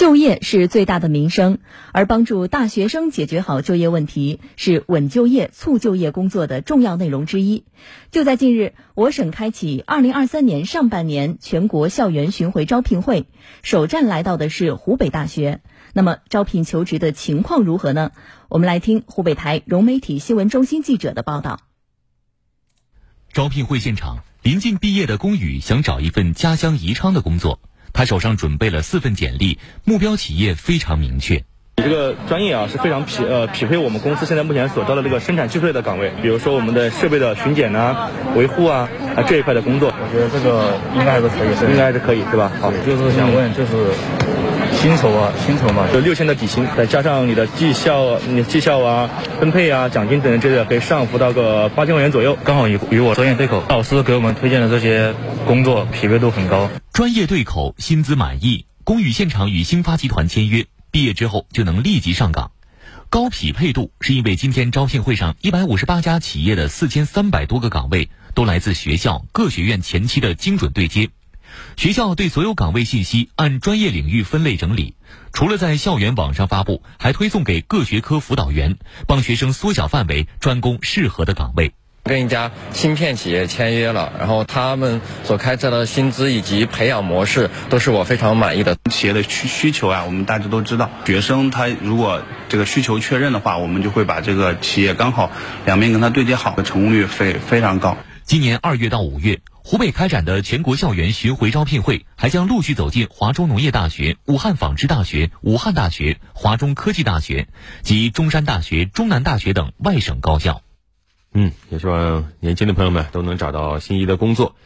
就业是最大的民生，而帮助大学生解决好就业问题是稳就业、促就业工作的重要内容之一。就在近日，我省开启二零二三年上半年全国校园巡回招聘会，首站来到的是湖北大学。那么，招聘求职的情况如何呢？我们来听湖北台融媒体新闻中心记者的报道。招聘会现场，临近毕业的龚宇想找一份家乡宜昌的工作。他手上准备了四份简历，目标企业非常明确。你这个专业啊是非常匹呃匹配我们公司现在目前所招的这个生产技术类的岗位，比如说我们的设备的巡检啊、维护啊啊这一块的工作。我觉得这个应该还是可以，应该还是可以，对吧？好，就是想问，就是薪酬啊，薪酬嘛，就六千的底薪，再加上你的绩效、你绩效啊、分配啊、奖金等等这些，可以上浮到个八千块钱左右，刚好与与我专业对口。老师给我们推荐的这些工作匹配度很高。专业对口，薪资满意，工宇现场与兴发集团签约，毕业之后就能立即上岗。高匹配度是因为今天招聘会上一百五十八家企业的四千三百多个岗位都来自学校各学院前期的精准对接。学校对所有岗位信息按专业领域分类整理，除了在校园网上发布，还推送给各学科辅导员，帮学生缩小范围，专攻适合的岗位。跟一家芯片企业签约了，然后他们所开设的薪资以及培养模式都是我非常满意的。企业的需需求啊，我们大家都知道，学生他如果这个需求确认的话，我们就会把这个企业刚好两边跟他对接好，的成功率非非常高。今年二月到五月，湖北开展的全国校园巡回招聘会还将陆续走进华中农业大学、武汉纺织大学、武汉大学、华中科技大学及中山大学、中南大学等外省高校。嗯，也希望年轻的朋友们都能找到心仪的工作。